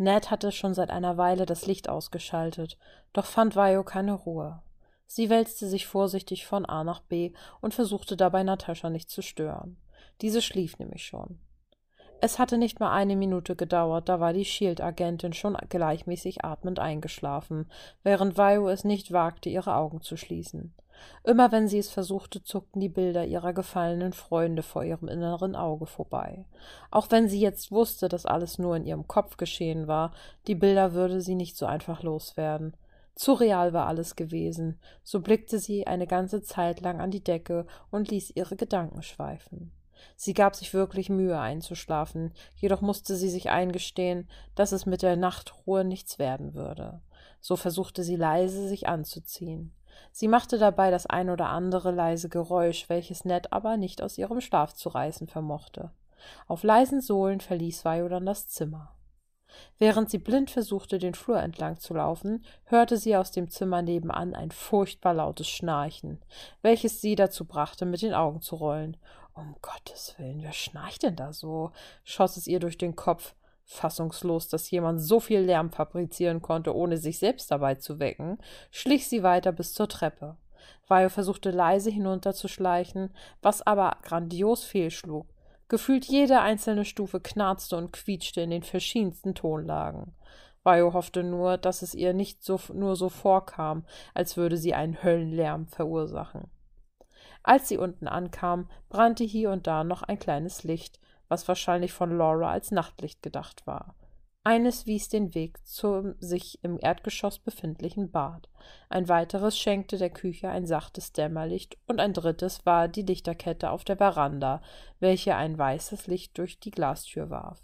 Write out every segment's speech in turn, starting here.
Ned hatte schon seit einer Weile das Licht ausgeschaltet, doch fand Vajo keine Ruhe. Sie wälzte sich vorsichtig von A nach B und versuchte dabei Natascha nicht zu stören. Diese schlief nämlich schon. Es hatte nicht mal eine Minute gedauert, da war die Shield-Agentin schon gleichmäßig atmend eingeschlafen, während Vajo es nicht wagte, ihre Augen zu schließen. Immer wenn sie es versuchte, zuckten die Bilder ihrer gefallenen Freunde vor ihrem inneren Auge vorbei. Auch wenn sie jetzt wusste, dass alles nur in ihrem Kopf geschehen war, die Bilder würde sie nicht so einfach loswerden. Zu real war alles gewesen, so blickte sie eine ganze Zeit lang an die Decke und ließ ihre Gedanken schweifen. Sie gab sich wirklich Mühe einzuschlafen, jedoch musste sie sich eingestehen, dass es mit der Nachtruhe nichts werden würde. So versuchte sie leise, sich anzuziehen. Sie machte dabei das ein oder andere leise Geräusch, welches Ned aber nicht aus ihrem Schlaf zu reißen vermochte. Auf leisen Sohlen verließ Vajo dann das Zimmer. Während sie blind versuchte, den Flur entlang zu laufen, hörte sie aus dem Zimmer nebenan ein furchtbar lautes Schnarchen, welches sie dazu brachte, mit den Augen zu rollen. Um Gottes Willen, wer schnarcht denn da so? schoss es ihr durch den Kopf. Fassungslos, dass jemand so viel Lärm fabrizieren konnte, ohne sich selbst dabei zu wecken, schlich sie weiter bis zur Treppe. Vajo versuchte leise hinunterzuschleichen, was aber grandios fehlschlug. Gefühlt jede einzelne Stufe knarzte und quietschte in den verschiedensten Tonlagen. Vajo hoffte nur, dass es ihr nicht so, nur so vorkam, als würde sie einen Höllenlärm verursachen. Als sie unten ankam, brannte hier und da noch ein kleines Licht, was wahrscheinlich von Laura als Nachtlicht gedacht war. Eines wies den Weg zum sich im Erdgeschoss befindlichen Bad. Ein weiteres schenkte der Küche ein sachtes Dämmerlicht und ein drittes war die Lichterkette auf der Veranda, welche ein weißes Licht durch die Glastür warf.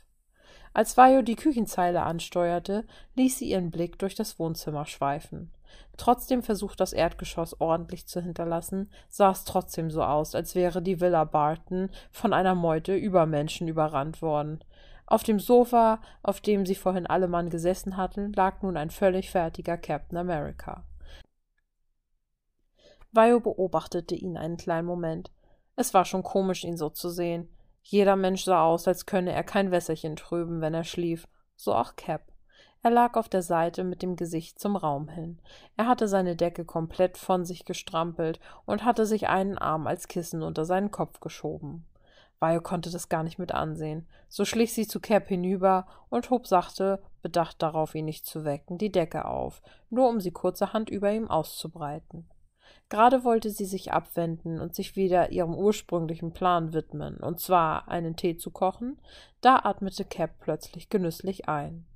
Als Vajo die Küchenzeile ansteuerte, ließ sie ihren Blick durch das Wohnzimmer schweifen. Trotz dem Versuch, das Erdgeschoss ordentlich zu hinterlassen, sah es trotzdem so aus, als wäre die Villa Barton von einer Meute Übermenschen überrannt worden. Auf dem Sofa, auf dem sie vorhin alle Mann gesessen hatten, lag nun ein völlig fertiger Captain America. Vajo beobachtete ihn einen kleinen Moment. Es war schon komisch, ihn so zu sehen. Jeder Mensch sah aus, als könne er kein Wässerchen trüben, wenn er schlief. So auch Cap. Er lag auf der Seite mit dem Gesicht zum Raum hin. Er hatte seine Decke komplett von sich gestrampelt und hatte sich einen Arm als Kissen unter seinen Kopf geschoben. Vajo konnte das gar nicht mit ansehen. So schlich sie zu Cap hinüber und hob sachte, bedacht darauf, ihn nicht zu wecken, die Decke auf, nur um sie kurzerhand über ihm auszubreiten. Gerade wollte sie sich abwenden und sich wieder ihrem ursprünglichen Plan widmen, und zwar einen Tee zu kochen, da atmete Cap plötzlich genüsslich ein.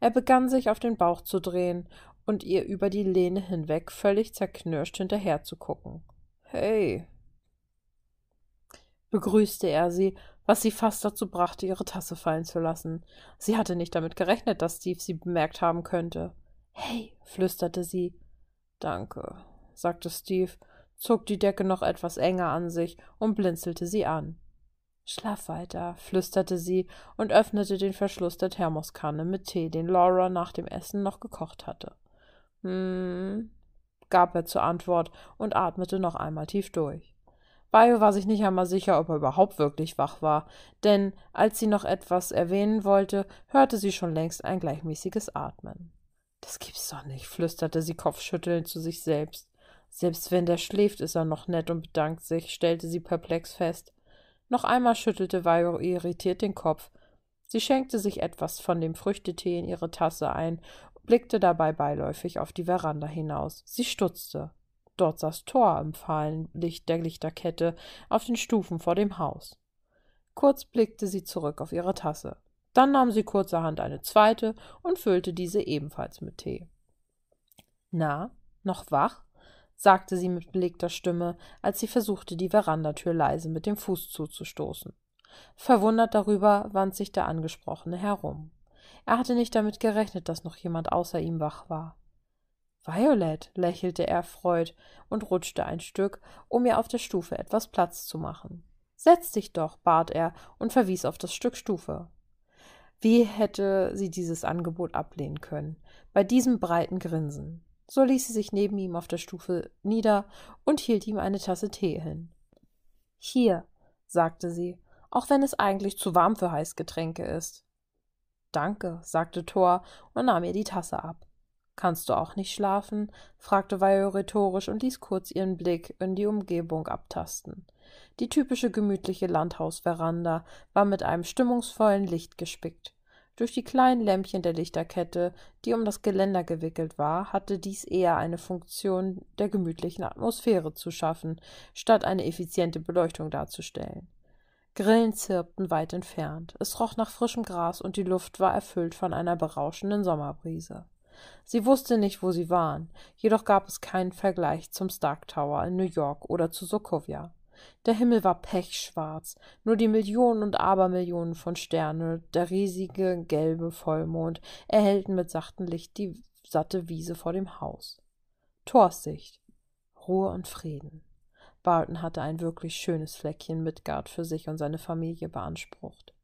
Er begann sich auf den Bauch zu drehen und ihr über die Lehne hinweg völlig zerknirscht hinterher zu gucken. Hey, begrüßte er sie, was sie fast dazu brachte, ihre Tasse fallen zu lassen. Sie hatte nicht damit gerechnet, dass Steve sie bemerkt haben könnte. Hey, flüsterte sie. Danke, sagte Steve, zog die Decke noch etwas enger an sich und blinzelte sie an. Schlaf weiter, flüsterte sie und öffnete den Verschluss der Thermoskanne mit Tee, den Laura nach dem Essen noch gekocht hatte. Hm, gab er zur Antwort und atmete noch einmal tief durch. Bayo war sich nicht einmal sicher, ob er überhaupt wirklich wach war, denn als sie noch etwas erwähnen wollte, hörte sie schon längst ein gleichmäßiges Atmen. Das gibt's doch nicht, flüsterte sie kopfschüttelnd zu sich selbst. Selbst wenn der schläft, ist er noch nett und bedankt sich, stellte sie perplex fest. Noch einmal schüttelte Vairo irritiert den Kopf. Sie schenkte sich etwas von dem Früchtetee in ihre Tasse ein, blickte dabei beiläufig auf die Veranda hinaus. Sie stutzte. Dort saß Thor im fahlen Licht der Lichterkette auf den Stufen vor dem Haus. Kurz blickte sie zurück auf ihre Tasse. Dann nahm sie kurzerhand eine zweite und füllte diese ebenfalls mit Tee. Na, noch wach? Sagte sie mit belegter Stimme, als sie versuchte, die Verandatür leise mit dem Fuß zuzustoßen. Verwundert darüber wand sich der Angesprochene herum. Er hatte nicht damit gerechnet, dass noch jemand außer ihm wach war. Violet, lächelte er erfreut und rutschte ein Stück, um ihr auf der Stufe etwas Platz zu machen. Setz dich doch, bat er und verwies auf das Stück Stufe. Wie hätte sie dieses Angebot ablehnen können? Bei diesem breiten Grinsen. So ließ sie sich neben ihm auf der Stufe nieder und hielt ihm eine Tasse Tee hin. Hier, sagte sie, auch wenn es eigentlich zu warm für Heißgetränke ist. Danke, sagte Thor und nahm ihr die Tasse ab. Kannst du auch nicht schlafen? fragte Vio rhetorisch und ließ kurz ihren Blick in die Umgebung abtasten. Die typische gemütliche Landhausveranda war mit einem stimmungsvollen Licht gespickt. Durch die kleinen Lämpchen der Lichterkette, die um das Geländer gewickelt war, hatte dies eher eine Funktion der gemütlichen Atmosphäre zu schaffen, statt eine effiziente Beleuchtung darzustellen. Grillen zirpten weit entfernt, es roch nach frischem Gras und die Luft war erfüllt von einer berauschenden Sommerbrise. Sie wusste nicht, wo sie waren, jedoch gab es keinen Vergleich zum Stark Tower in New York oder zu Sokovia. Der Himmel war pechschwarz, nur die Millionen und Abermillionen von Sterne, der riesige gelbe Vollmond erhellten mit sachtem Licht die satte Wiese vor dem Haus. Torsicht, Ruhe und Frieden. Barton hatte ein wirklich schönes Fleckchen Midgard für sich und seine Familie beansprucht.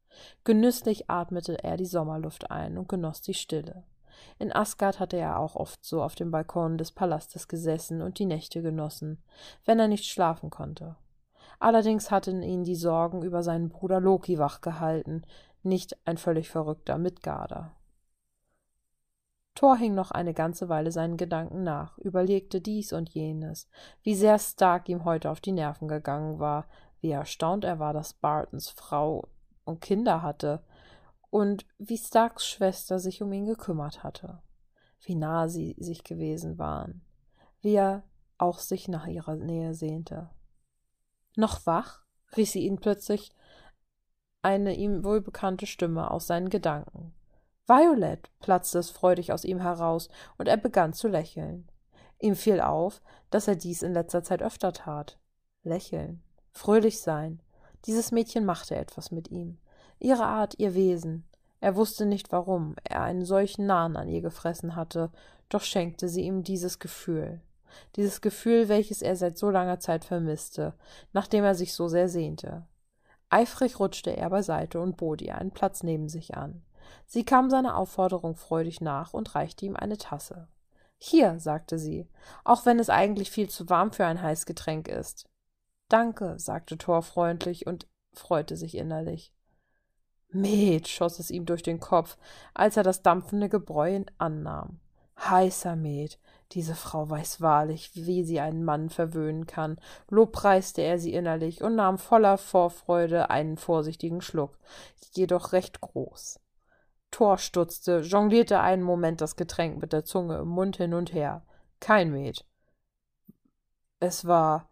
Genüsslich atmete er die Sommerluft ein und genoss die Stille. In Asgard hatte er auch oft so auf dem Balkon des Palastes gesessen und die Nächte genossen, wenn er nicht schlafen konnte. Allerdings hatten ihn die Sorgen über seinen Bruder Loki wachgehalten, nicht ein völlig verrückter Midgarder. Thor hing noch eine ganze Weile seinen Gedanken nach, überlegte dies und jenes, wie sehr Stark ihm heute auf die Nerven gegangen war, wie erstaunt er war, dass Bartons Frau und Kinder hatte, und wie Starks Schwester sich um ihn gekümmert hatte, wie nah sie sich gewesen waren, wie er auch sich nach ihrer Nähe sehnte. Noch wach? rief sie ihn plötzlich eine ihm wohlbekannte Stimme aus seinen Gedanken. Violet, platzte es freudig aus ihm heraus, und er begann zu lächeln. Ihm fiel auf, dass er dies in letzter Zeit öfter tat. Lächeln, fröhlich sein. Dieses Mädchen machte etwas mit ihm. Ihre Art, ihr Wesen. Er wusste nicht warum er einen solchen Nahen an ihr gefressen hatte, doch schenkte sie ihm dieses Gefühl dieses Gefühl, welches er seit so langer Zeit vermisste, nachdem er sich so sehr sehnte. Eifrig rutschte er beiseite und bot ihr einen Platz neben sich an. Sie kam seiner Aufforderung freudig nach und reichte ihm eine Tasse. Hier, sagte sie, auch wenn es eigentlich viel zu warm für ein heißes Getränk ist. Danke, sagte Thor freundlich und freute sich innerlich. Met, schoss es ihm durch den Kopf, als er das dampfende Gebräu annahm. Heißer Met, diese Frau weiß wahrlich, wie sie einen Mann verwöhnen kann, lobpreiste er sie innerlich und nahm voller Vorfreude einen vorsichtigen Schluck, jedoch recht groß. Thor stutzte, jonglierte einen Moment das Getränk mit der Zunge im Mund hin und her. Kein Met. Es war.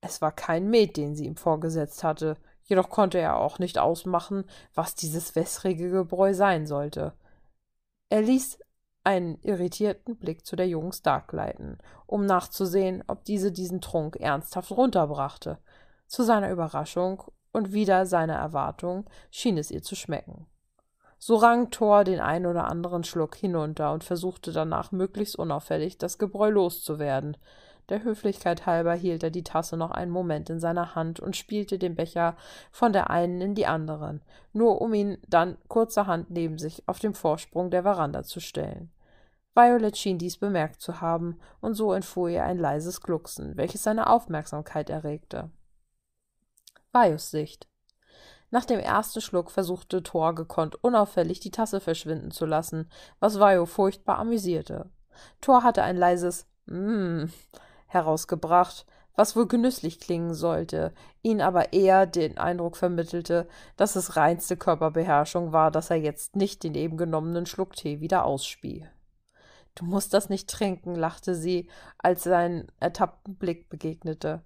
Es war kein Met, den sie ihm vorgesetzt hatte, jedoch konnte er auch nicht ausmachen, was dieses wässrige Gebräu sein sollte. Er ließ einen irritierten Blick zu der jungen Stark leiten, um nachzusehen, ob diese diesen Trunk ernsthaft runterbrachte. Zu seiner Überraschung und wieder seiner Erwartung schien es ihr zu schmecken. So rang Thor den ein oder anderen Schluck hinunter und versuchte danach möglichst unauffällig das Gebräu loszuwerden. Der Höflichkeit halber hielt er die Tasse noch einen Moment in seiner Hand und spielte den Becher von der einen in die anderen, nur um ihn dann kurzerhand neben sich auf dem Vorsprung der Veranda zu stellen. Violet schien dies bemerkt zu haben, und so entfuhr ihr ein leises Glucksen, welches seine Aufmerksamkeit erregte. Vajos Sicht. Nach dem ersten Schluck versuchte Thor gekonnt unauffällig die Tasse verschwinden zu lassen, was Vajo furchtbar amüsierte. Thor hatte ein leises Mmm herausgebracht, was wohl genüsslich klingen sollte, ihn aber eher den Eindruck vermittelte, dass es reinste Körperbeherrschung war, dass er jetzt nicht den eben genommenen Schluck Tee wieder ausspie. Du musst das nicht trinken, lachte sie, als sein ertappten Blick begegnete.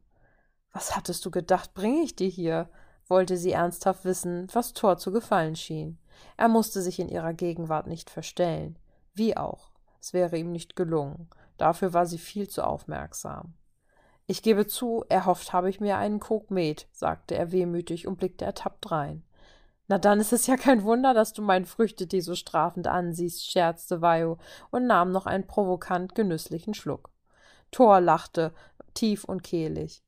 Was hattest du gedacht, bringe ich dir hier? wollte sie ernsthaft wissen, was Thor zu gefallen schien. Er musste sich in ihrer Gegenwart nicht verstellen. Wie auch. Es wäre ihm nicht gelungen. Dafür war sie viel zu aufmerksam. Ich gebe zu, erhofft habe ich mir einen Krug Met, sagte er wehmütig und blickte ertappt rein. Na dann ist es ja kein Wunder, dass du meinen Früchtetee so strafend ansiehst, scherzte Vajo und nahm noch einen provokant genüsslichen Schluck. Thor lachte, tief und kehlig.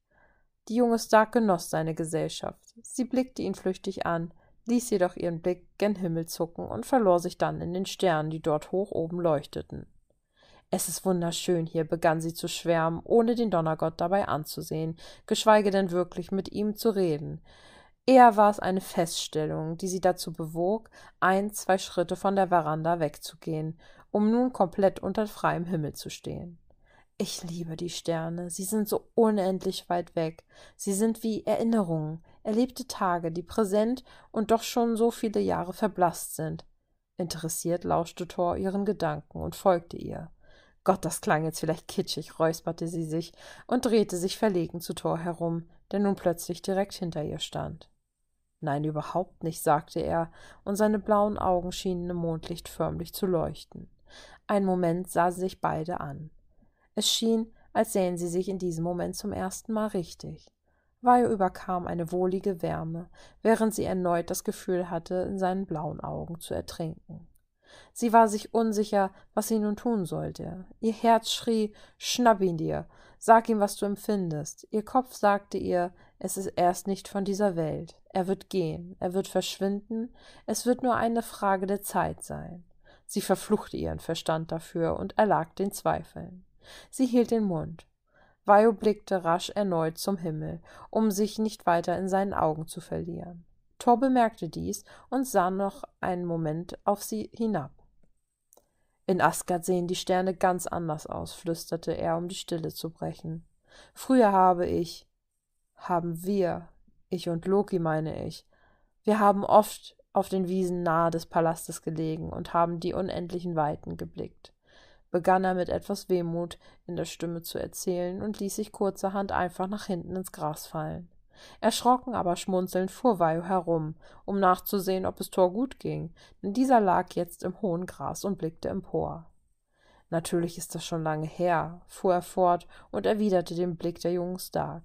Die junge Stark genoss seine Gesellschaft. Sie blickte ihn flüchtig an, ließ jedoch ihren Blick gen Himmel zucken und verlor sich dann in den Sternen, die dort hoch oben leuchteten. Es ist wunderschön hier, begann sie zu schwärmen, ohne den Donnergott dabei anzusehen, geschweige denn wirklich mit ihm zu reden. Eher war es eine Feststellung, die sie dazu bewog, ein, zwei Schritte von der Veranda wegzugehen, um nun komplett unter freiem Himmel zu stehen. Ich liebe die Sterne, sie sind so unendlich weit weg, sie sind wie Erinnerungen, erlebte Tage, die präsent und doch schon so viele Jahre verblasst sind. Interessiert lauschte Thor ihren Gedanken und folgte ihr. Gott, das klang jetzt vielleicht kitschig, räusperte sie sich und drehte sich verlegen zu Thor herum, der nun plötzlich direkt hinter ihr stand. Nein, überhaupt nicht, sagte er, und seine blauen Augen schienen im Mondlicht förmlich zu leuchten. Ein Moment sah sie sich beide an. Es schien, als sähen sie sich in diesem Moment zum ersten Mal richtig. Vajo überkam eine wohlige Wärme, während sie erneut das Gefühl hatte, in seinen blauen Augen zu ertrinken. Sie war sich unsicher, was sie nun tun sollte. Ihr Herz schrie Schnapp ihn dir, sag ihm, was du empfindest. Ihr Kopf sagte ihr, es ist erst nicht von dieser Welt. Er wird gehen, er wird verschwinden, es wird nur eine Frage der Zeit sein. Sie verfluchte ihren Verstand dafür und erlag den Zweifeln. Sie hielt den Mund. Vajo blickte rasch erneut zum Himmel, um sich nicht weiter in seinen Augen zu verlieren. Thor bemerkte dies und sah noch einen Moment auf sie hinab. In Asgard sehen die Sterne ganz anders aus, flüsterte er, um die Stille zu brechen. Früher habe ich, haben wir, ich und Loki meine ich, wir haben oft auf den Wiesen nahe des Palastes gelegen und haben die unendlichen Weiten geblickt, begann er mit etwas Wehmut in der Stimme zu erzählen und ließ sich kurzerhand einfach nach hinten ins Gras fallen. Erschrocken, aber schmunzelnd fuhr Vajo herum, um nachzusehen, ob es Thor gut ging, denn dieser lag jetzt im hohen Gras und blickte empor. Natürlich ist das schon lange her, fuhr er fort und erwiderte den Blick der jungen Stark.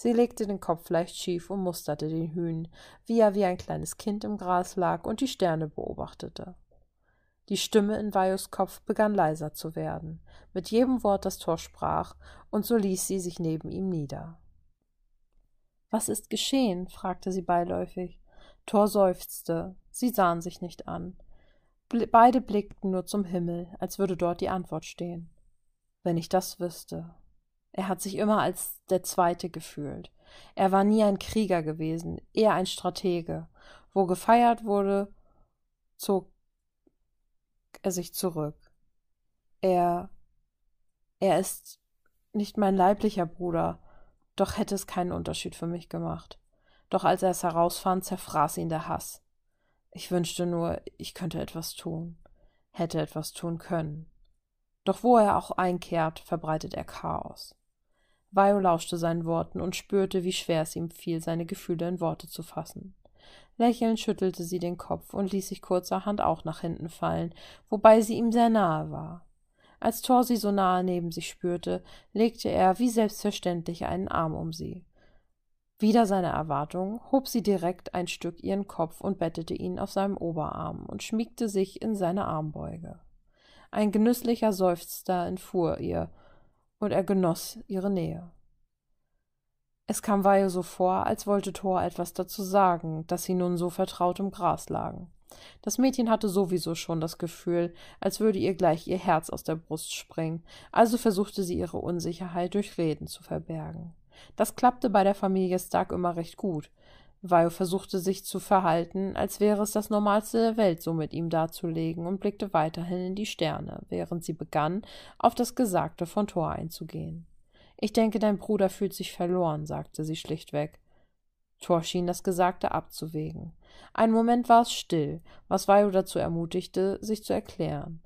Sie legte den Kopf leicht schief und musterte den Hühn, wie er wie ein kleines Kind im Gras lag und die Sterne beobachtete. Die Stimme in Vajos Kopf begann leiser zu werden, mit jedem Wort das Tor sprach, und so ließ sie sich neben ihm nieder. Was ist geschehen? fragte sie beiläufig. Thor seufzte. Sie sahen sich nicht an. Beide blickten nur zum Himmel, als würde dort die Antwort stehen. Wenn ich das wüsste. Er hat sich immer als der Zweite gefühlt. Er war nie ein Krieger gewesen, eher ein Stratege. Wo gefeiert wurde, zog er sich zurück. Er. er ist nicht mein leiblicher Bruder, doch hätte es keinen Unterschied für mich gemacht. Doch als er es herausfand, zerfraß ihn der Hass. Ich wünschte nur, ich könnte etwas tun, hätte etwas tun können. Doch wo er auch einkehrt, verbreitet er Chaos. Vio lauschte seinen Worten und spürte, wie schwer es ihm fiel, seine Gefühle in Worte zu fassen. Lächelnd schüttelte sie den Kopf und ließ sich kurzerhand auch nach hinten fallen, wobei sie ihm sehr nahe war. Als Thor sie so nahe neben sich spürte, legte er wie selbstverständlich einen Arm um sie. Wider seine Erwartung hob sie direkt ein Stück ihren Kopf und bettete ihn auf seinem Oberarm und schmiegte sich in seine Armbeuge. Ein genüsslicher Seufzer entfuhr ihr, und er genoss ihre Nähe. Es kam Weihe so vor, als wollte Thor etwas dazu sagen, dass sie nun so vertraut im Gras lagen. Das Mädchen hatte sowieso schon das Gefühl, als würde ihr gleich ihr Herz aus der Brust springen, also versuchte sie ihre Unsicherheit durch Reden zu verbergen. Das klappte bei der Familie Stark immer recht gut. Vio versuchte sich zu verhalten, als wäre es das Normalste der Welt, so mit ihm darzulegen, und blickte weiterhin in die Sterne, während sie begann, auf das Gesagte von Thor einzugehen. Ich denke, dein Bruder fühlt sich verloren, sagte sie schlichtweg. Thor schien das Gesagte abzuwägen. Ein Moment war es still, was Vio dazu ermutigte, sich zu erklären.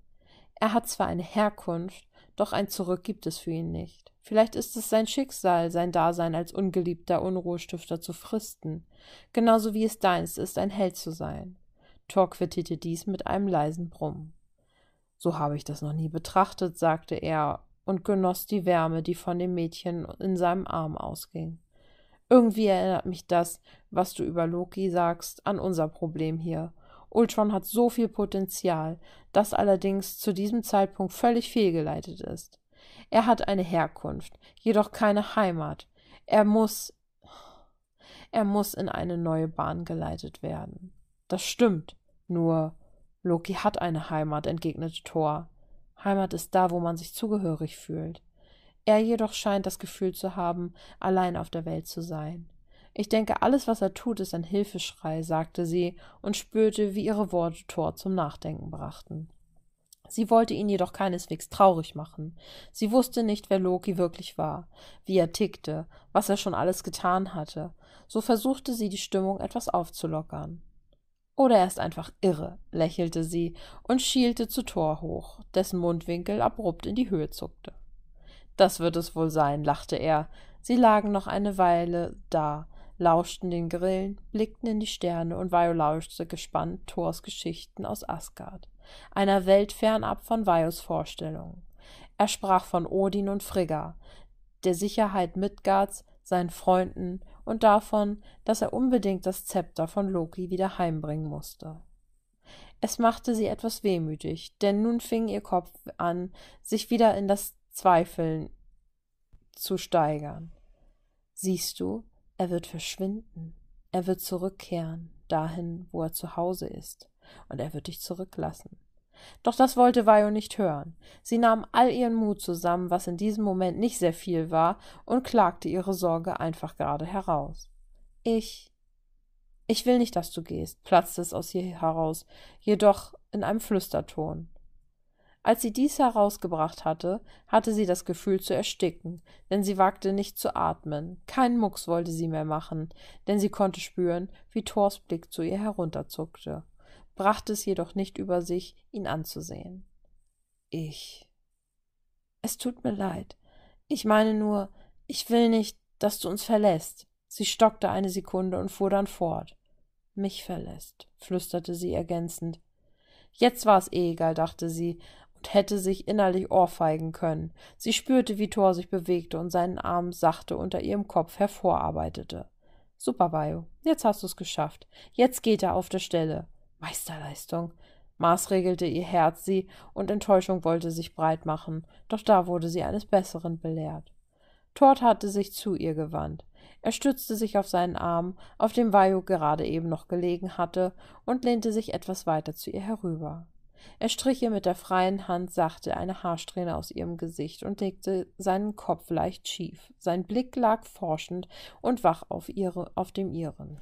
Er hat zwar eine Herkunft, doch ein Zurück gibt es für ihn nicht. Vielleicht ist es sein Schicksal, sein Dasein als ungeliebter Unruhestifter zu fristen, genauso wie es deins ist, ein Held zu sein. Thor quittierte dies mit einem leisen Brummen. So habe ich das noch nie betrachtet, sagte er und genoss die Wärme, die von dem Mädchen in seinem Arm ausging. Irgendwie erinnert mich das, was du über Loki sagst, an unser Problem hier. Ultron hat so viel Potenzial, das allerdings zu diesem Zeitpunkt völlig fehlgeleitet ist. Er hat eine Herkunft, jedoch keine Heimat. Er muss. Er muss in eine neue Bahn geleitet werden. Das stimmt. Nur Loki hat eine Heimat, entgegnete Thor. Heimat ist da, wo man sich zugehörig fühlt. Er jedoch scheint das Gefühl zu haben, allein auf der Welt zu sein. Ich denke, alles, was er tut, ist ein Hilfeschrei, sagte sie und spürte, wie ihre Worte Thor zum Nachdenken brachten. Sie wollte ihn jedoch keineswegs traurig machen. Sie wusste nicht, wer Loki wirklich war, wie er tickte, was er schon alles getan hatte. So versuchte sie, die Stimmung etwas aufzulockern. Oder er ist einfach irre, lächelte sie und schielte zu Thor hoch, dessen Mundwinkel abrupt in die Höhe zuckte. Das wird es wohl sein, lachte er. Sie lagen noch eine Weile da, lauschten den Grillen, blickten in die Sterne und Vajo lauschte gespannt Thors Geschichten aus Asgard, einer Welt fernab von Vajos Vorstellungen. Er sprach von Odin und Frigga, der Sicherheit Midgards, seinen Freunden und davon, dass er unbedingt das Zepter von Loki wieder heimbringen musste. Es machte sie etwas wehmütig, denn nun fing ihr Kopf an, sich wieder in das Zweifeln zu steigern. Siehst du, er wird verschwinden, er wird zurückkehren, dahin, wo er zu Hause ist, und er wird dich zurücklassen. Doch das wollte Vajo nicht hören. Sie nahm all ihren Mut zusammen, was in diesem Moment nicht sehr viel war, und klagte ihre Sorge einfach gerade heraus. Ich. Ich will nicht, dass du gehst, platzte es aus ihr heraus, jedoch in einem Flüsterton. Als sie dies herausgebracht hatte, hatte sie das Gefühl zu ersticken, denn sie wagte nicht zu atmen. Keinen Mucks wollte sie mehr machen, denn sie konnte spüren, wie Thors Blick zu ihr herunterzuckte brachte es jedoch nicht über sich, ihn anzusehen. Ich. Es tut mir leid. Ich meine nur, ich will nicht, dass du uns verlässt. Sie stockte eine Sekunde und fuhr dann fort. Mich verlässt, flüsterte sie ergänzend. Jetzt war es eh egal, dachte sie, hätte sich innerlich ohrfeigen können. Sie spürte, wie Thor sich bewegte und seinen Arm sachte unter ihrem Kopf hervorarbeitete. Super, Bayo. Jetzt hast du's geschafft. Jetzt geht er auf der Stelle. Meisterleistung, maßregelte ihr Herz sie, und Enttäuschung wollte sich breit machen, doch da wurde sie eines Besseren belehrt. Tord hatte sich zu ihr gewandt. Er stützte sich auf seinen Arm, auf dem Vajo gerade eben noch gelegen hatte, und lehnte sich etwas weiter zu ihr herüber. Er strich ihr mit der freien Hand sachte eine Haarsträhne aus ihrem Gesicht und legte seinen Kopf leicht schief. Sein Blick lag forschend und wach auf, ihre, auf dem ihren.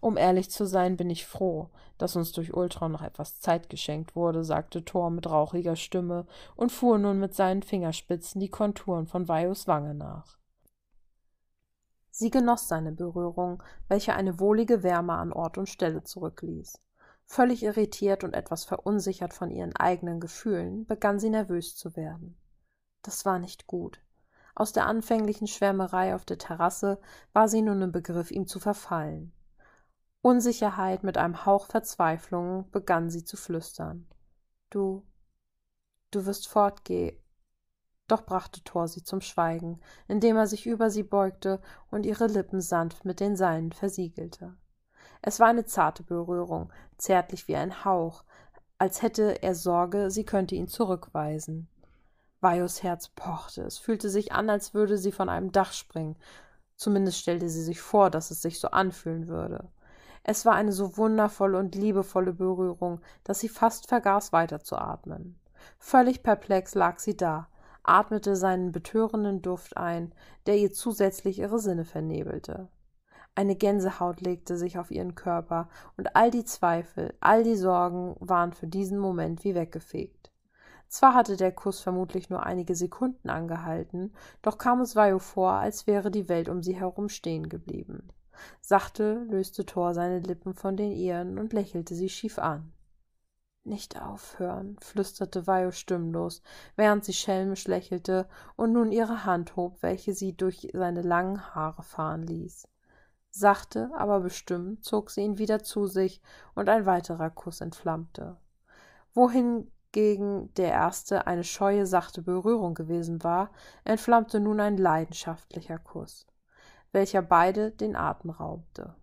Um ehrlich zu sein, bin ich froh, dass uns durch Ultron noch etwas Zeit geschenkt wurde, sagte Thor mit rauchiger Stimme und fuhr nun mit seinen Fingerspitzen die Konturen von Vajos Wange nach. Sie genoss seine Berührung, welche eine wohlige Wärme an Ort und Stelle zurückließ. Völlig irritiert und etwas verunsichert von ihren eigenen Gefühlen, begann sie nervös zu werden. Das war nicht gut. Aus der anfänglichen Schwärmerei auf der Terrasse war sie nun im Begriff, ihm zu verfallen. Unsicherheit mit einem Hauch Verzweiflung begann sie zu flüstern. Du, du wirst fortgehen. Doch brachte Thor sie zum Schweigen, indem er sich über sie beugte und ihre Lippen sanft mit den seinen versiegelte. Es war eine zarte Berührung, zärtlich wie ein Hauch, als hätte er Sorge, sie könnte ihn zurückweisen. Vajos Herz pochte, es fühlte sich an, als würde sie von einem Dach springen. Zumindest stellte sie sich vor, dass es sich so anfühlen würde. Es war eine so wundervolle und liebevolle Berührung, dass sie fast vergaß weiterzuatmen. Völlig perplex lag sie da, atmete seinen betörenden Duft ein, der ihr zusätzlich ihre Sinne vernebelte. Eine Gänsehaut legte sich auf ihren Körper, und all die Zweifel, all die Sorgen waren für diesen Moment wie weggefegt. Zwar hatte der Kuss vermutlich nur einige Sekunden angehalten, doch kam es Vajo vor, als wäre die Welt um sie herum stehen geblieben. Sachte löste Thor seine Lippen von den ihren und lächelte sie schief an. Nicht aufhören, flüsterte Vajo stimmlos, während sie schelmisch lächelte und nun ihre Hand hob, welche sie durch seine langen Haare fahren ließ. Sachte, aber bestimmt zog sie ihn wieder zu sich, und ein weiterer Kuss entflammte. Wohingegen der erste eine scheue, sachte Berührung gewesen war, entflammte nun ein leidenschaftlicher Kuss welcher beide den Atem raubte.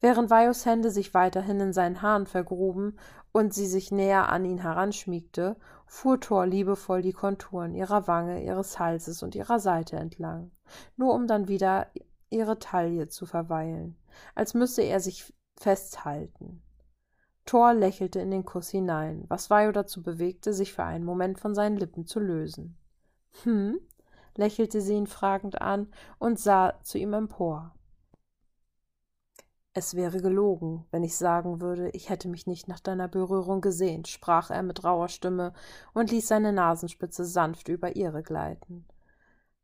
Während Vajos Hände sich weiterhin in seinen Haaren vergruben und sie sich näher an ihn heranschmiegte, fuhr Thor liebevoll die Konturen ihrer Wange, ihres Halses und ihrer Seite entlang, nur um dann wieder ihre Taille zu verweilen, als müsse er sich festhalten. Thor lächelte in den Kuss hinein, was Vajo dazu bewegte, sich für einen Moment von seinen Lippen zu lösen. Hm? lächelte sie ihn fragend an und sah zu ihm empor. Es wäre gelogen, wenn ich sagen würde, ich hätte mich nicht nach deiner Berührung gesehnt, sprach er mit rauher Stimme und ließ seine Nasenspitze sanft über ihre gleiten.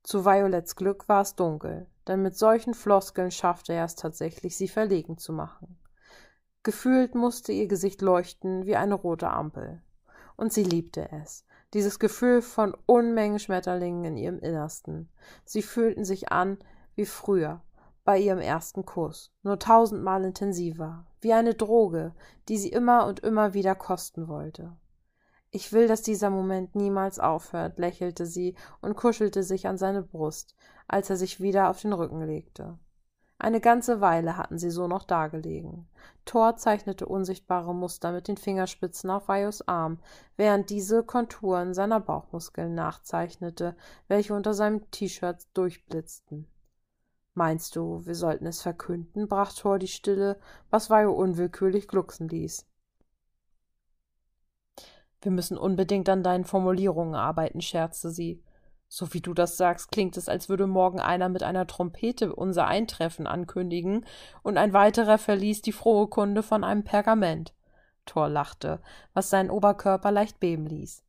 Zu Violets Glück war es dunkel, denn mit solchen Floskeln schaffte er es tatsächlich, sie verlegen zu machen. Gefühlt musste ihr Gesicht leuchten wie eine rote Ampel. Und sie liebte es, dieses Gefühl von Unmengen Schmetterlingen in ihrem Innersten. Sie fühlten sich an wie früher, bei ihrem ersten Kuss, nur tausendmal intensiver, wie eine Droge, die sie immer und immer wieder kosten wollte. Ich will, dass dieser Moment niemals aufhört, lächelte sie und kuschelte sich an seine Brust, als er sich wieder auf den Rücken legte. Eine ganze Weile hatten sie so noch dagelegen. Thor zeichnete unsichtbare Muster mit den Fingerspitzen auf Vajos Arm, während diese Konturen seiner Bauchmuskeln nachzeichnete, welche unter seinem T-Shirt durchblitzten. Meinst du, wir sollten es verkünden? brach Thor die Stille, was Vajo unwillkürlich glucksen ließ. Wir müssen unbedingt an deinen Formulierungen arbeiten, scherzte sie. So wie du das sagst, klingt es, als würde morgen einer mit einer Trompete unser Eintreffen ankündigen, und ein weiterer verließ die frohe Kunde von einem Pergament. Thor lachte, was seinen Oberkörper leicht beben ließ.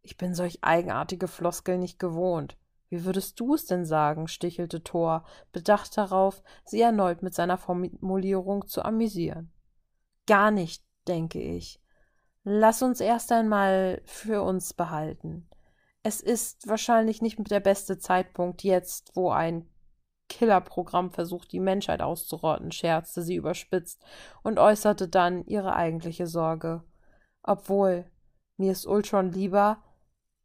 Ich bin solch eigenartige Floskeln nicht gewohnt. Wie würdest du es denn sagen? stichelte Thor, bedacht darauf, sie erneut mit seiner Formulierung zu amüsieren. Gar nicht, denke ich. Lass uns erst einmal für uns behalten. Es ist wahrscheinlich nicht der beste Zeitpunkt jetzt, wo ein Killerprogramm versucht, die Menschheit auszurotten, scherzte sie überspitzt und äußerte dann ihre eigentliche Sorge. Obwohl, mir ist Ultron lieber,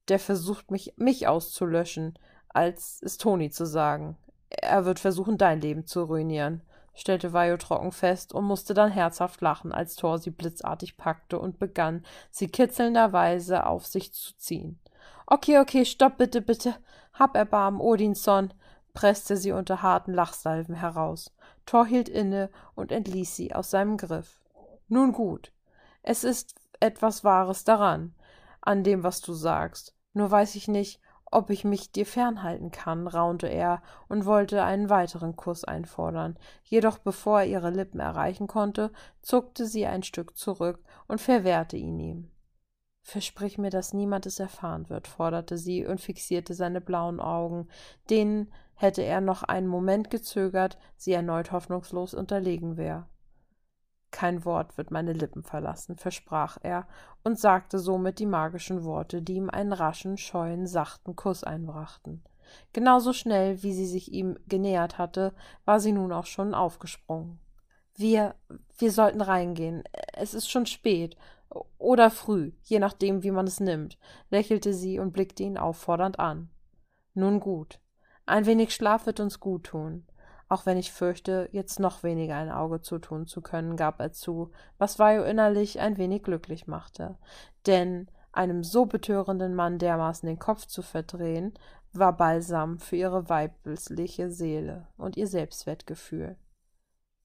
der versucht mich, mich auszulöschen, als es Toni zu sagen. Er wird versuchen, dein Leben zu ruinieren, stellte Vajo trocken fest und musste dann herzhaft lachen, als Thor sie blitzartig packte und begann, sie kitzelnderweise auf sich zu ziehen. Okay, okay, stopp bitte, bitte. Hab Erbarmen, Odinson, presste sie unter harten Lachsalven heraus. Thor hielt inne und entließ sie aus seinem Griff. Nun gut, es ist etwas Wahres daran, an dem, was du sagst. Nur weiß ich nicht, ob ich mich dir fernhalten kann, raunte er und wollte einen weiteren Kuss einfordern. Jedoch bevor er ihre Lippen erreichen konnte, zuckte sie ein Stück zurück und verwehrte ihn ihm. Versprich mir, dass niemand es erfahren wird, forderte sie und fixierte seine blauen Augen, denen hätte er noch einen Moment gezögert, sie erneut hoffnungslos unterlegen wäre. Kein Wort wird meine Lippen verlassen, versprach er und sagte somit die magischen Worte, die ihm einen raschen, scheuen, sachten Kuss einbrachten. Genauso schnell, wie sie sich ihm genähert hatte, war sie nun auch schon aufgesprungen. Wir, wir sollten reingehen. Es ist schon spät. Oder früh, je nachdem, wie man es nimmt, lächelte sie und blickte ihn auffordernd an. Nun gut. Ein wenig Schlaf wird uns gut tun auch wenn ich fürchte, jetzt noch weniger ein Auge zutun zu können, gab er zu, was Vajo innerlich ein wenig glücklich machte. Denn einem so betörenden Mann dermaßen den Kopf zu verdrehen, war Balsam für ihre weibliche Seele und ihr Selbstwertgefühl.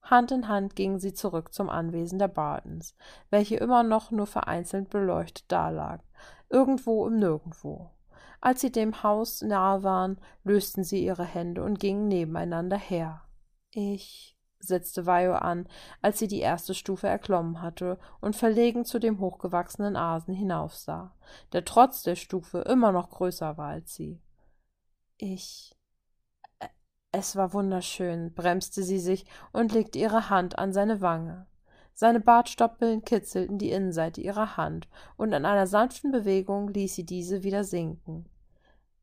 Hand in Hand gingen sie zurück zum Anwesen der Bartons, welche immer noch nur vereinzelt beleuchtet dalag, irgendwo im Nirgendwo. Als sie dem Haus nahe waren, lösten sie ihre Hände und gingen nebeneinander her. Ich setzte Vajo an, als sie die erste Stufe erklommen hatte und verlegen zu dem hochgewachsenen Asen hinaufsah, der trotz der Stufe immer noch größer war als sie. Ich. Es war wunderschön, bremste sie sich und legte ihre Hand an seine Wange. Seine Bartstoppeln kitzelten die Innenseite ihrer Hand, und in einer sanften Bewegung ließ sie diese wieder sinken.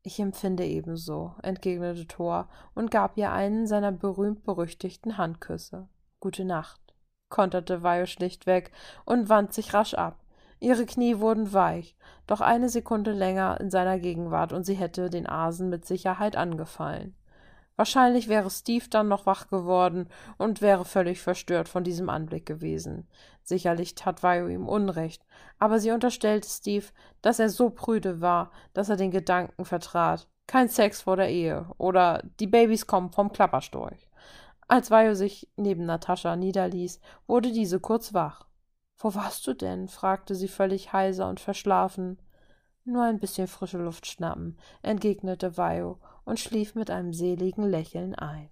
Ich empfinde ebenso, entgegnete Thor und gab ihr einen seiner berühmt-berüchtigten Handküsse. Gute Nacht, konterte Vajo schlichtweg und wand sich rasch ab. Ihre Knie wurden weich, doch eine Sekunde länger in seiner Gegenwart und sie hätte den Asen mit Sicherheit angefallen. Wahrscheinlich wäre Steve dann noch wach geworden und wäre völlig verstört von diesem Anblick gewesen. Sicherlich tat Vajo ihm Unrecht, aber sie unterstellte Steve, dass er so prüde war, dass er den Gedanken vertrat. Kein Sex vor der Ehe oder die Babys kommen vom Klapperstorch. Als Vajo sich neben Natascha niederließ, wurde diese kurz wach. Wo warst du denn? fragte sie völlig heiser und verschlafen. Nur ein bisschen frische Luft schnappen, entgegnete Vajo und schlief mit einem seligen Lächeln ein.